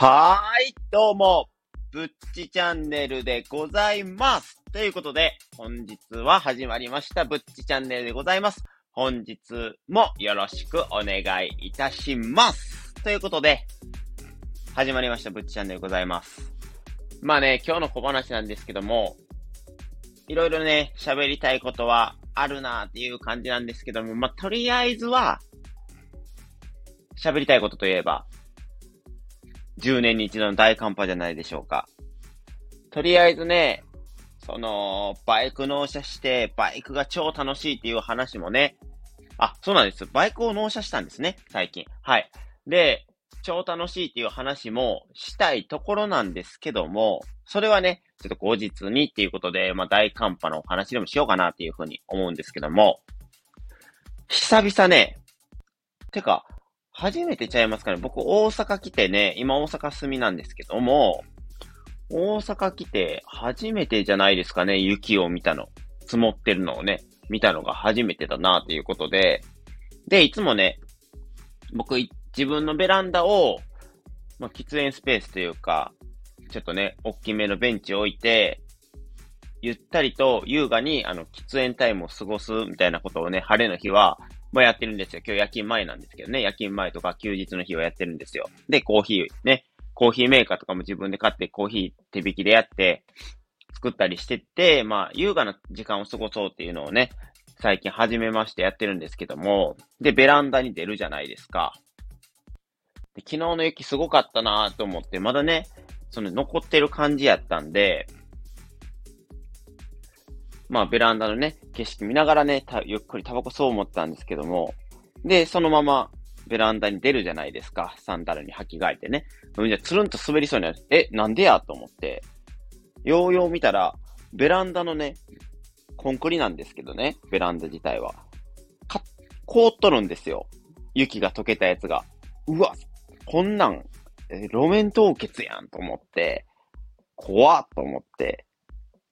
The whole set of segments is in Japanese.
はーい、どうも、ぶっちチャンネルでございます。ということで、本日は始まりました、ぶっちチャンネルでございます。本日もよろしくお願いいたします。ということで、始まりました、ぶっちチャンネルでございます。まあね、今日の小話なんですけども、いろいろね、喋りたいことはあるなっていう感じなんですけども、まあ、とりあえずは、喋りたいことといえば、10年に一度の大寒波じゃないでしょうか。とりあえずね、その、バイク納車して、バイクが超楽しいっていう話もね、あ、そうなんです。バイクを納車したんですね、最近。はい。で、超楽しいっていう話もしたいところなんですけども、それはね、ちょっと後日にっていうことで、まあ大寒波のお話でもしようかなっていうふうに思うんですけども、久々ね、てか、初めてちゃいますかね。僕、大阪来てね、今大阪住みなんですけども、大阪来て初めてじゃないですかね、雪を見たの。積もってるのをね、見たのが初めてだなということで、で、いつもね、僕、自分のベランダを、まあ、喫煙スペースというか、ちょっとね、大きめのベンチを置いて、ゆったりと優雅に、あの、喫煙タイムを過ごすみたいなことをね、晴れの日は、まあ、やってるんですよ。今日夜勤前なんですけどね。夜勤前とか休日の日はやってるんですよ。で、コーヒーね。コーヒーメーカーとかも自分で買ってコーヒー手引きでやって作ったりしてって、まあ、優雅な時間を過ごそうっていうのをね、最近始めましてやってるんですけども、で、ベランダに出るじゃないですか。で昨日の雪すごかったなと思って、まだね、その残ってる感じやったんで、まあ、ベランダのね、景色見ながらね、たゆっくりタバコそう思ったんですけども、で、そのままベランダに出るじゃないですか。サンダルに履き替えてね。それじゃつるんと滑りそうになる。え、なんでや？と思って、ようよう見たら、ベランダのね、コンクリなんですけどね、ベランダ自体は。か、凍っとるんですよ。雪が溶けたやつが。うわ、こんなん、え路面凍結やんと思って、怖っと思って、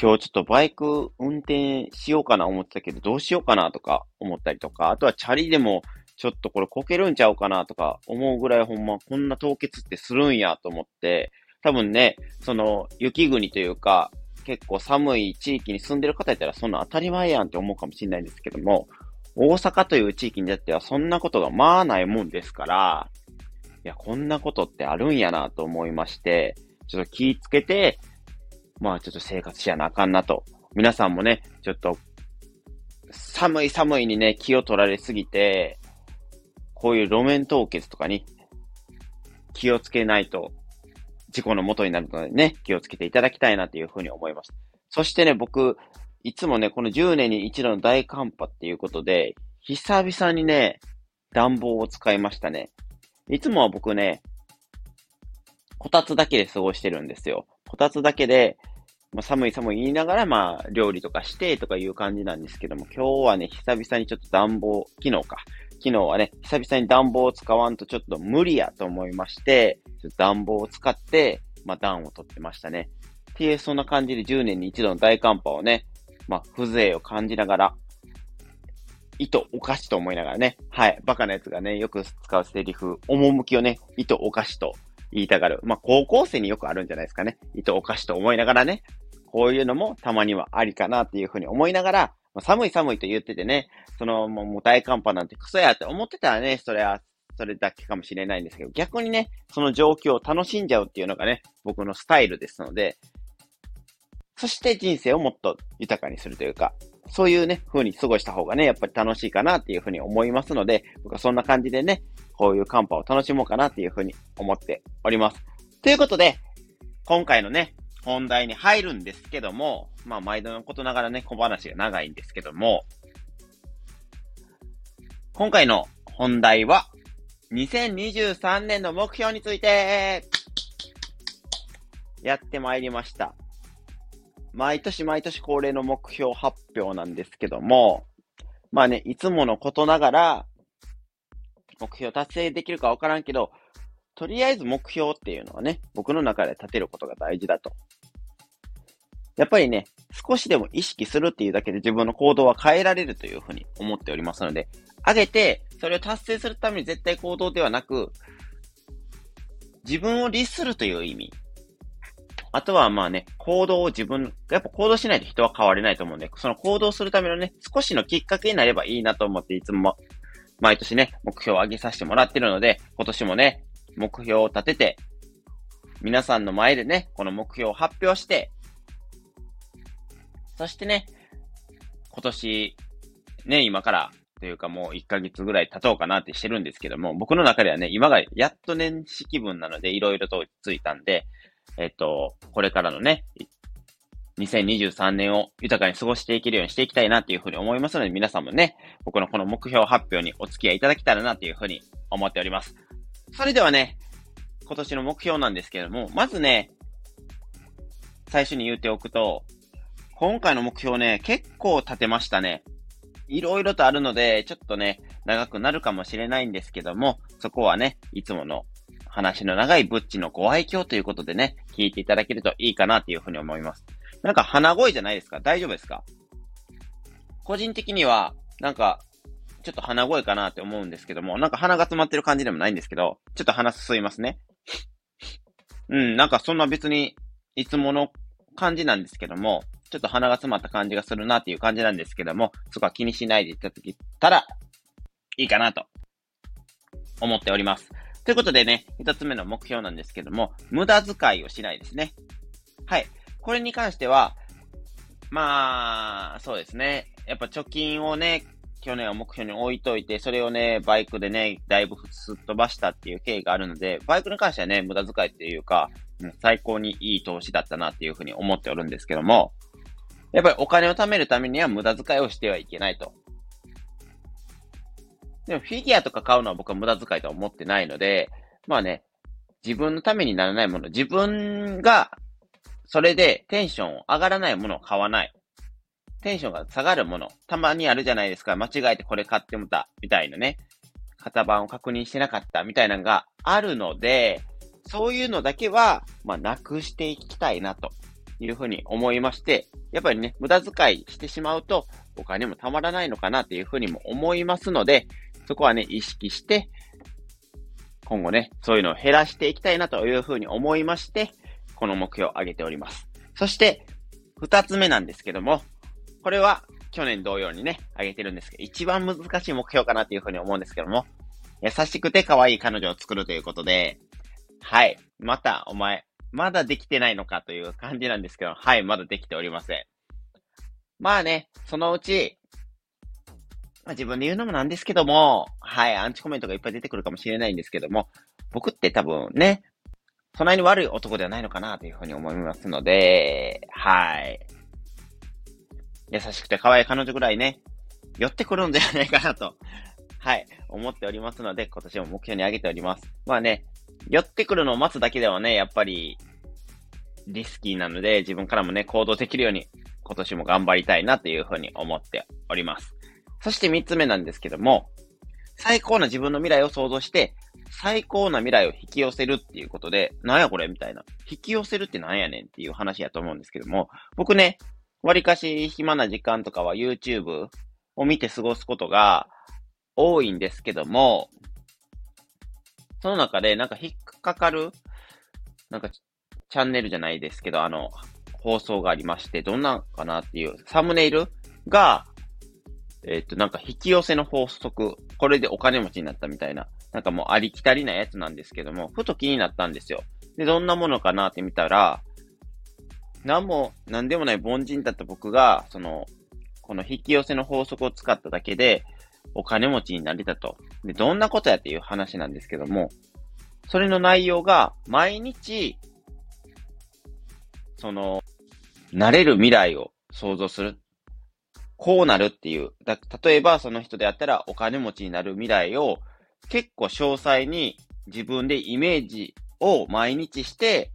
今日ちょっとバイク運転しようかな思ってたけど、どうしようかなとか思ったりとか、あとはチャリでもちょっとこれこけるんちゃうかなとか思うぐらいほんまこんな凍結ってするんやと思って、多分ね、その雪国というか、結構寒い地域に住んでる方やったらそんな当たり前やんって思うかもしれないんですけども、大阪という地域にだってはそんなことがまあないもんですから、いや、こんなことってあるんやなと思いまして、ちょっと気ぃつけて、まあちょっと生活しやなあかんなと。皆さんもね、ちょっと、寒い寒いにね、気を取られすぎて、こういう路面凍結とかに気をつけないと、事故の元になるのでね、気をつけていただきたいなというふうに思います。そしてね、僕、いつもね、この10年に一度の大寒波っていうことで、久々にね、暖房を使いましたね。いつもは僕ね、こたつだけで過ごしてるんですよ。こたつだけで、まあ、寒い寒い言いながら、まあ、料理とかしてとかいう感じなんですけども、今日はね、久々にちょっと暖房、昨日か。昨日はね、久々に暖房を使わんとちょっと無理やと思いまして、ちょっと暖房を使って、まあ、暖を取ってましたね。っていう、そんな感じで10年に一度の大寒波をね、まあ、風情を感じながら、糸おかしと思いながらね、はい、バカなやつがね、よく使うセリフ、趣をね、糸おかしと言いたがる。まあ、高校生によくあるんじゃないですかね。糸おかしと思いながらね、こういうのもたまにはありかなっていうふうに思いながら、まあ寒い寒いと言っててね、その、もうもう大寒波なんてクソやって思ってたらね、それは、それだけかもしれないんですけど、逆にね、その状況を楽しんじゃうっていうのがね、僕のスタイルですので、そして人生をもっと豊かにするというか、そういうね、風に過ごした方がね、やっぱり楽しいかなっていうふうに思いますので、僕はそんな感じでね、こういう寒波を楽しもうかなっていうふうに思っております。ということで、今回のね、本題に入るんですけども、まあ、毎度のことながらね、小話が長いんですけども、今回の本題は、2023年の目標について、やってまいりました。毎年毎年恒例の目標発表なんですけども、まあね、いつものことながら、目標達成できるかわからんけど、とりあえず目標っていうのはね、僕の中で立てることが大事だと。やっぱりね、少しでも意識するっていうだけで自分の行動は変えられるというふうに思っておりますので、あげて、それを達成するために絶対行動ではなく、自分を律するという意味。あとはまあね、行動を自分、やっぱ行動しないと人は変われないと思うんで、その行動するためのね、少しのきっかけになればいいなと思っていつも毎年ね、目標を上げさせてもらってるので、今年もね、目標を立てて、皆さんの前でね、この目標を発表して、そしてね、今年、ね、今からというかもう1ヶ月ぐらい経とうかなってしてるんですけども、僕の中ではね、今がやっと年始気分なので、いろいろとついたんで、えっと、これからのね、2023年を豊かに過ごしていけるようにしていきたいなっていうふうに思いますので、皆さんもね、僕のこの目標発表にお付き合いいただけたらなっていうふうに思っております。それではね、今年の目標なんですけども、まずね、最初に言っておくと、今回の目標ね、結構立てましたね。いろいろとあるので、ちょっとね、長くなるかもしれないんですけども、そこはね、いつもの話の長いブッチのご愛嬌ということでね、聞いていただけるといいかなというふうに思います。なんか鼻声じゃないですか？大丈夫ですか？個人的には、なんか、ちょっと鼻声かなって思うんですけども、なんか鼻が詰まってる感じでもないんですけど、ちょっと鼻すすいますね。うん、なんかそんな別に、いつもの感じなんですけども、ちょっと鼻が詰まった感じがするなっていう感じなんですけども、そこは気にしないでいただけたら、いいかなと、思っております。ということでね、一つ目の目標なんですけども、無駄遣いをしないですね。はい。これに関しては、まあ、そうですね。やっぱ貯金をね、去年は目標に置いといて、それをね、バイクでね、だいぶすっ飛ばしたっていう経緯があるので、バイクに関してはね、無駄遣いっていうか、う最高にいい投資だったなっていうふうに思っておるんですけども、やっぱりお金を貯めるためには無駄遣いをしてはいけないと。でもフィギュアとか買うのは僕は無駄遣いとは思ってないので、まあね、自分のためにならないもの、自分がそれでテンション上がらないものを買わない。テンションが下がるもの。たまにあるじゃないですか。間違えてこれ買ってもた。みたいなね。型番を確認してなかった。みたいなのがあるので、そういうのだけは、まあ、なくしていきたいなというふうに思いまして、やっぱりね、無駄遣いしてしまうと、お金もたまらないのかなっていうふうにも思いますので、そこはね、意識して、今後ね、そういうのを減らしていきたいなというふうに思いまして、この目標を上げております。そして、二つ目なんですけども、これは去年同様にね、上げてるんですけど、一番難しい目標かなっていうふうに思うんですけども、優しくて可愛い彼女を作るということで、はい。また、お前、まだできてないのかという感じなんですけど、はい、まだできておりません。まあね、そのうち、まあ、自分で言うのもなんですけども、はい、アンチコメントがいっぱい出てくるかもしれないんですけども、僕って多分ね、そんなに悪い男ではないのかなというふうに思いますので、はい。優しくて可愛い彼女ぐらいね、寄ってくるんじゃないかなと、はい、思っておりますので、今年も目標に上げております。まあね、寄ってくるのを待つだけではね、やっぱり、リスキーなので、自分からもね、行動できるように、今年も頑張りたいなというふうに思っております。そして三つ目なんですけども、最高な自分の未来を想像して、最高な未来を引き寄せるっていうことで、なんやこれみたいな。引き寄せるってなんやねんっていう話やと思うんですけども、僕ね、割かし暇な時間とかは YouTube を見て過ごすことが多いんですけども、その中でなんか引っかかる、なんかチャンネルじゃないですけど、あの、放送がありまして、どんなんかなっていう、サムネイルが、えっ、と、なんか引き寄せの法則、これでお金持ちになったみたいななんかもうありきたりなやつなんですけども、ふと気になったんですよ。で、どんなものかなって見たら、なんも、なんでもない凡人だった僕が、その、この引き寄せの法則を使っただけで、お金持ちになれたと。で、どんなことやっていう話なんですけども、それの内容が、毎日、その、なれる未来を想像する。こうなるっていう。だ例えば、その人であったら、お金持ちになる未来を結構詳細に自分でイメージを毎日して、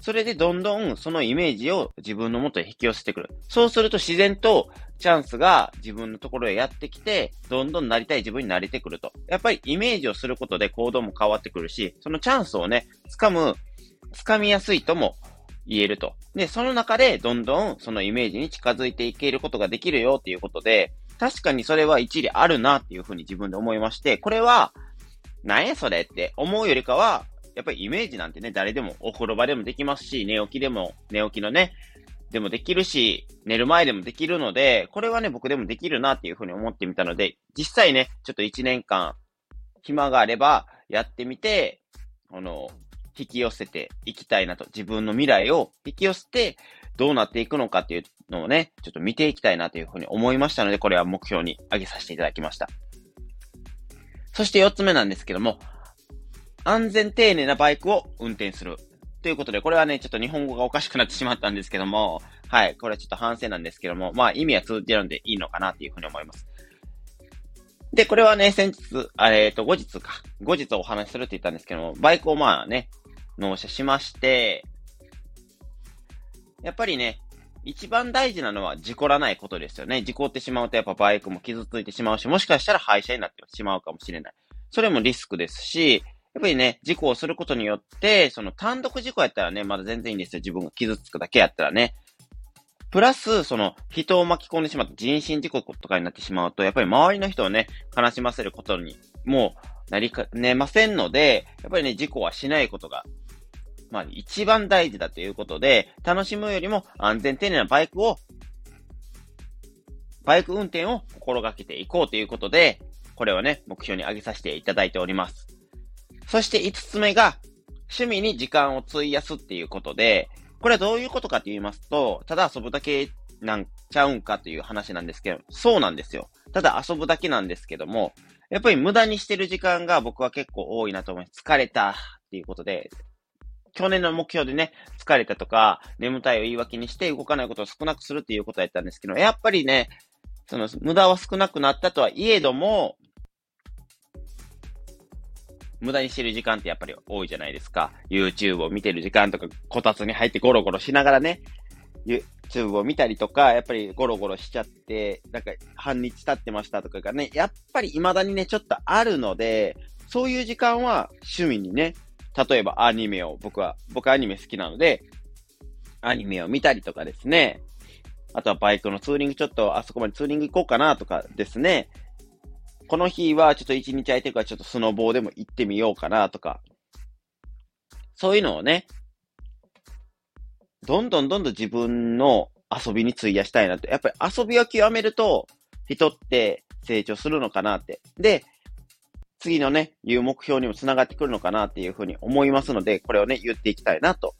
それでどんどんそのイメージを自分の元へ引き寄せてくる。そうすると自然とチャンスが自分のところへやってきて、どんどんなりたい自分になれてくると。やっぱりイメージをすることで行動も変わってくるし、そのチャンスをね、掴む、掴みやすいとも言えると。で、その中でどんどんそのイメージに近づいていけることができるよっていうことで、確かにそれは一理あるなっていうふうに自分で思いまして、これは、なんやそれって思うよりかは、やっぱりイメージなんてね、誰でもお風呂場でもできますし、寝起きでも、寝起きのね、でもできるし、寝る前でもできるので、これはね、僕でもできるなっていうふうに思ってみたので、実際ね、ちょっと1年間、暇があれば、やってみて、あの、引き寄せていきたいなと、自分の未来を引き寄せて、どうなっていくのかっていうのをね、ちょっと見ていきたいなというふうに思いましたので、これは目標に挙げさせていただきました。そして4つ目なんですけども、安全丁寧なバイクを運転する。ということで、これはね、ちょっと日本語がおかしくなってしまったんですけども、はい、これはちょっと反省なんですけども、まあ意味は通じるんでいいのかなっていうふうに思います。で、これはね、先日、えっ、ー、と、後日か、後日お話しするって言ったんですけども、バイクをまあね、納車しまして、やっぱりね、一番大事なのは事故らないことですよね。事故ってしまうとやっぱバイクも傷ついてしまうし、もしかしたら廃車になってしまうかもしれない。それもリスクですし、やっぱりね、事故をすることによって、その単独事故やったらね、まだ全然いいんですよ。自分が傷つくだけやったらね。プラス、その、人を巻き込んでしまった人身事故とかになってしまうと、やっぱり周りの人をね、悲しませることに、もう、なりかねませんので、やっぱりね、事故はしないことがまあ、一番大事だということで、楽しむよりも安全丁寧なバイクを、バイク運転を心がけていこうということで、これをね、目標に挙げさせていただいております。そして5つ目が、趣味に時間を費やすっていうことで、これはどういうことかと言いますと、ただ遊ぶだけなんちゃうんかという話なんですけど、そうなんですよ。ただ遊ぶだけなんですけども、やっぱり無駄にしてる時間が僕は結構多いなと思います。疲れたっていうことで、去年の目標でね、疲れたとか、眠たいを言い訳にして動かないことを少なくするっていうことやったんですけど、やっぱりね、その無駄は少なくなったとはいえども、無駄にしてる時間ってやっぱり多いじゃないですか。YouTube を見てる時間とか、こたつに入ってゴロゴロしながらね、YouTube を見たりとか、やっぱりゴロゴロしちゃって、なんか半日経ってましたとかがね、やっぱり未だにね、ちょっとあるので、そういう時間は趣味にね、例えばアニメを、僕は、僕アニメ好きなので、アニメを見たりとかですね。あとはバイクのツーリング、ちょっとあそこまでツーリング行こうかなとかですね。この日はちょっと一日空いてるからちょっとスノボーでも行ってみようかなとか。そういうのをね、どんどんどんどん自分の遊びに費やしたいなと。やっぱり遊びを極めると、人って成長するのかなって。で、次のね、いう目標にもつながってくるのかなっていうふうに思いますので、これをね、言っていきたいなと、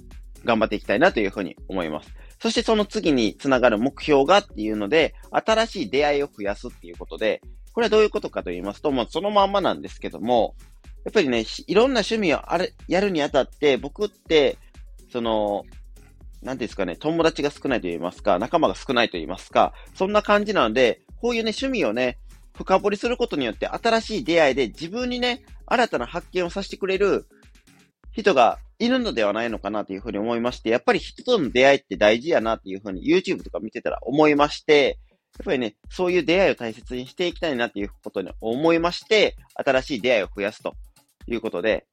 頑張っていきたいなというふうに思います。そしてその次につながる目標がっていうので、新しい出会いを増やすっていうことで、これはどういうことかと言いますと、もうそのまんまなんですけども、やっぱりね、いろんな趣味をあれ、やるにあたって、僕って、その、なんですかね、友達が少ないと言いますか、仲間が少ないと言いますか、そんな感じなので、こういうね、趣味をね、深掘りすることによって新しい出会いで自分にね、新たな発見をさせてくれる人がいるのではないのかなというふうに思いまして、やっぱり人との出会いって大事やなっていうふうに YouTube とか見てたら思いまして、やっぱりね、そういう出会いを大切にしていきたいなっていうことに思いまして、新しい出会いを増やすということで、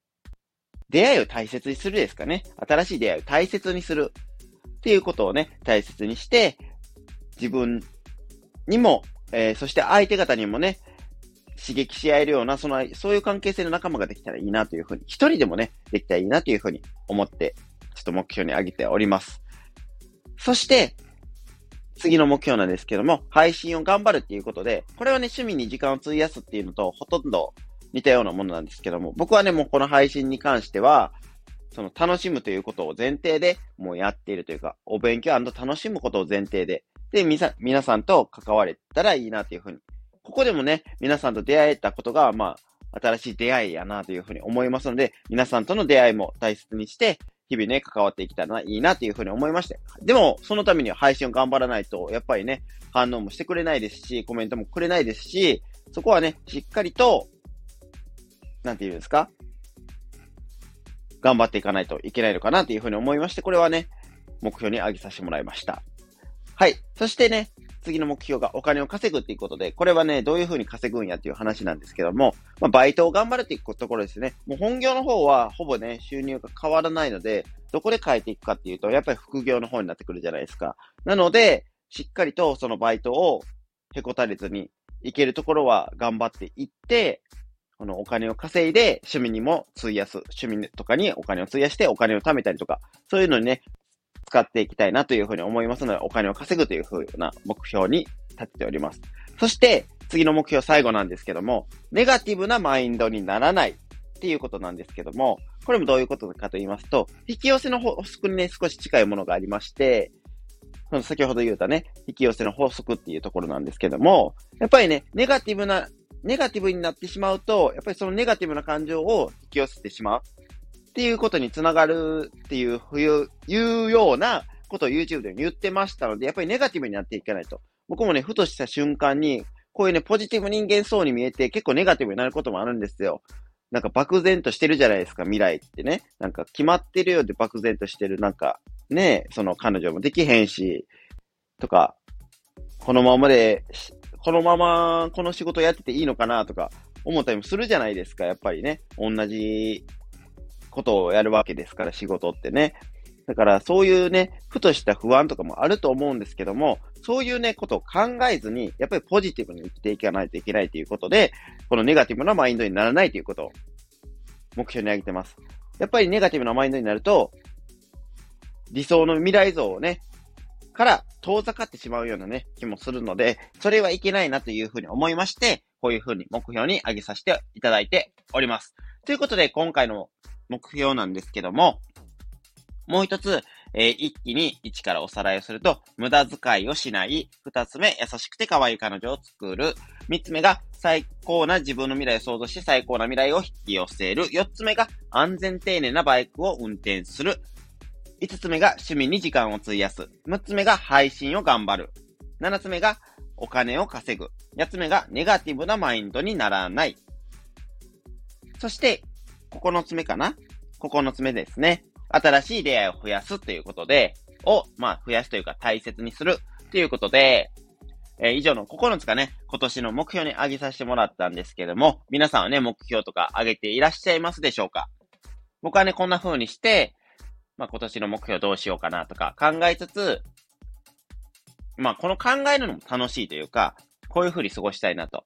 出会いを大切にするですかね。新しい出会いを大切にするっていうことをね、大切にして、自分にもえー、そして相手方にもね、刺激し合えるような、その、そういう関係性の仲間ができたらいいなというふうに、一人でもね、できたらいいなというふうに思って、ちょっと目標に挙げております。そして、次の目標なんですけども、配信を頑張るっていうことで、これはね、趣味に時間を費やすっていうのと、ほとんど似たようなものなんですけども、僕はね、もうこの配信に関しては、その楽しむということを前提でもうやっているというか、お勉強楽しむことを前提でで、みさ、皆さんと関われたらいいなというふうに。ここでもね、皆さんと出会えたことが、まあ、新しい出会いやなというふうに思いますので、皆さんとの出会いも大切にして、日々ね、関わっていけたらいいなというふうに思いまして。でも、そのためには配信を頑張らないと、やっぱりね、反応もしてくれないですし、コメントもくれないですし、そこはね、しっかりと、なんて言うんですか頑張っていかないといけないのかなというふうに思いまして、これはね、目標に挙げさせてもらいました。はい。そしてね、次の目標がお金を稼ぐっていうことで、これはね、どういうふうに稼ぐんやっていう話なんですけども、まあ、バイトを頑張るっていうところですね。もう本業の方はほぼね、収入が変わらないので、どこで変えていくかっていうと、やっぱり副業の方になってくるじゃないですか。なので、しっかりとそのバイトをへこたれずに、いけるところは頑張っていって、このお金を稼いで趣味にも費やす、趣味とかにお金を費やしてお金を貯めたりとか、そういうのにね、使っていきたいなというふうに思いますので、お金を稼ぐというふうな目標に立てております。そして、次の目標最後なんですけども、ネガティブなマインドにならないっていうことなんですけども、これもどういうことかと言いますと、引き寄せの法則にね、少し近いものがありまして、その先ほど言ったね、引き寄せの法則っていうところなんですけども、やっぱりね、ネガティブな、ネガティブになってしまうと、やっぱりそのネガティブな感情を引き寄せてしまうっていうことにつながるっていう、いうようなことを YouTube で言ってましたので、やっぱりネガティブになっていかないと。僕もね、ふとした瞬間に、こういうね、ポジティブ人間そうに見えて結構ネガティブになることもあるんですよ。なんか漠然としてるじゃないですか、未来ってね。なんか決まってるようで漠然としてる、なんか、ね、その彼女もできへんし、とか、このままで、このままこの仕事やってていいのかなとか思ったりもするじゃないですか、やっぱりね。同じことをやるわけですから、仕事ってね。だから、そういうね、ふとした不安とかもあると思うんですけども、そういうね、ことを考えずに、やっぱりポジティブに生きていかないといけないということで、このネガティブなマインドにならないということを目標に挙げてます。やっぱりネガティブなマインドになると、理想の未来像をね、から遠ざかってしまうようなね、気もするので、それはいけないなというふうに思いまして、こういうふうに目標に挙げさせていただいております。ということで、今回の目標なんですけども、もう一つ、えー、一気に一からおさらいをすると、無駄遣いをしない。二つ目、優しくて可愛い彼女を作る。三つ目が、最高な自分の未来を想像して、最高な未来を引き寄せる。四つ目が、安全丁寧なバイクを運転する。五つ目が、趣味に時間を費やす。六つ目が、配信を頑張る。七つ目が、お金を稼ぐ。八つ目が、ネガティブなマインドにならない。そして、9つ目かな ?9 つ目ですね。新しい出会いを増やすということで、を、まあ、増やすというか大切にするということで、えー、以上の9つかね、今年の目標に挙げさせてもらったんですけども、皆さんはね、目標とか挙げていらっしゃいますでしょうか？僕はね、こんな風にして、まあ、今年の目標どうしようかなとか考えつつ、まあ、この考えるのも楽しいというか、こういう風に過ごしたいなと。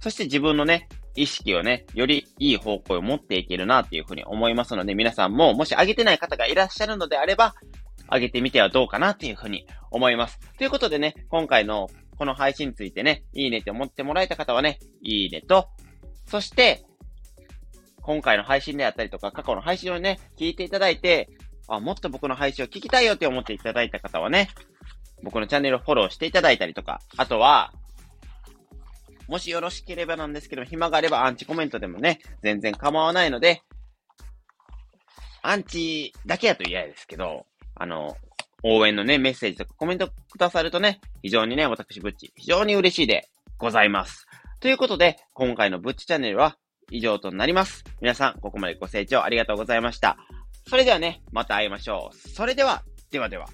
そして自分のね、意識をね、よりいい方向を持っていけるなっていうふうに思いますので、皆さんももし上げてない方がいらっしゃるのであれば、上げてみてはどうかなっていうふうに思います。ということでね、今回のこの配信についてね、いいねって思ってもらえた方はね、いいねと、そして、今回の配信であったりとか、過去の配信をね、聞いていただいて、あ、もっと僕の配信を聞きたいよって思っていただいた方はね、僕のチャンネルをフォローしていただいたりとか、あとは、もしよろしければなんですけど、暇があればアンチコメントでもね、全然構わないので、アンチだけやと嫌ですけど、あの、応援のね、メッセージとかコメントくださるとね、非常にね、私、ブッチ、非常に嬉しいでございます。ということで、今回のブッチチャンネルは以上となります。皆さん、ここまでご清聴ありがとうございました。それではね、また会いましょう。それでは、ではでは。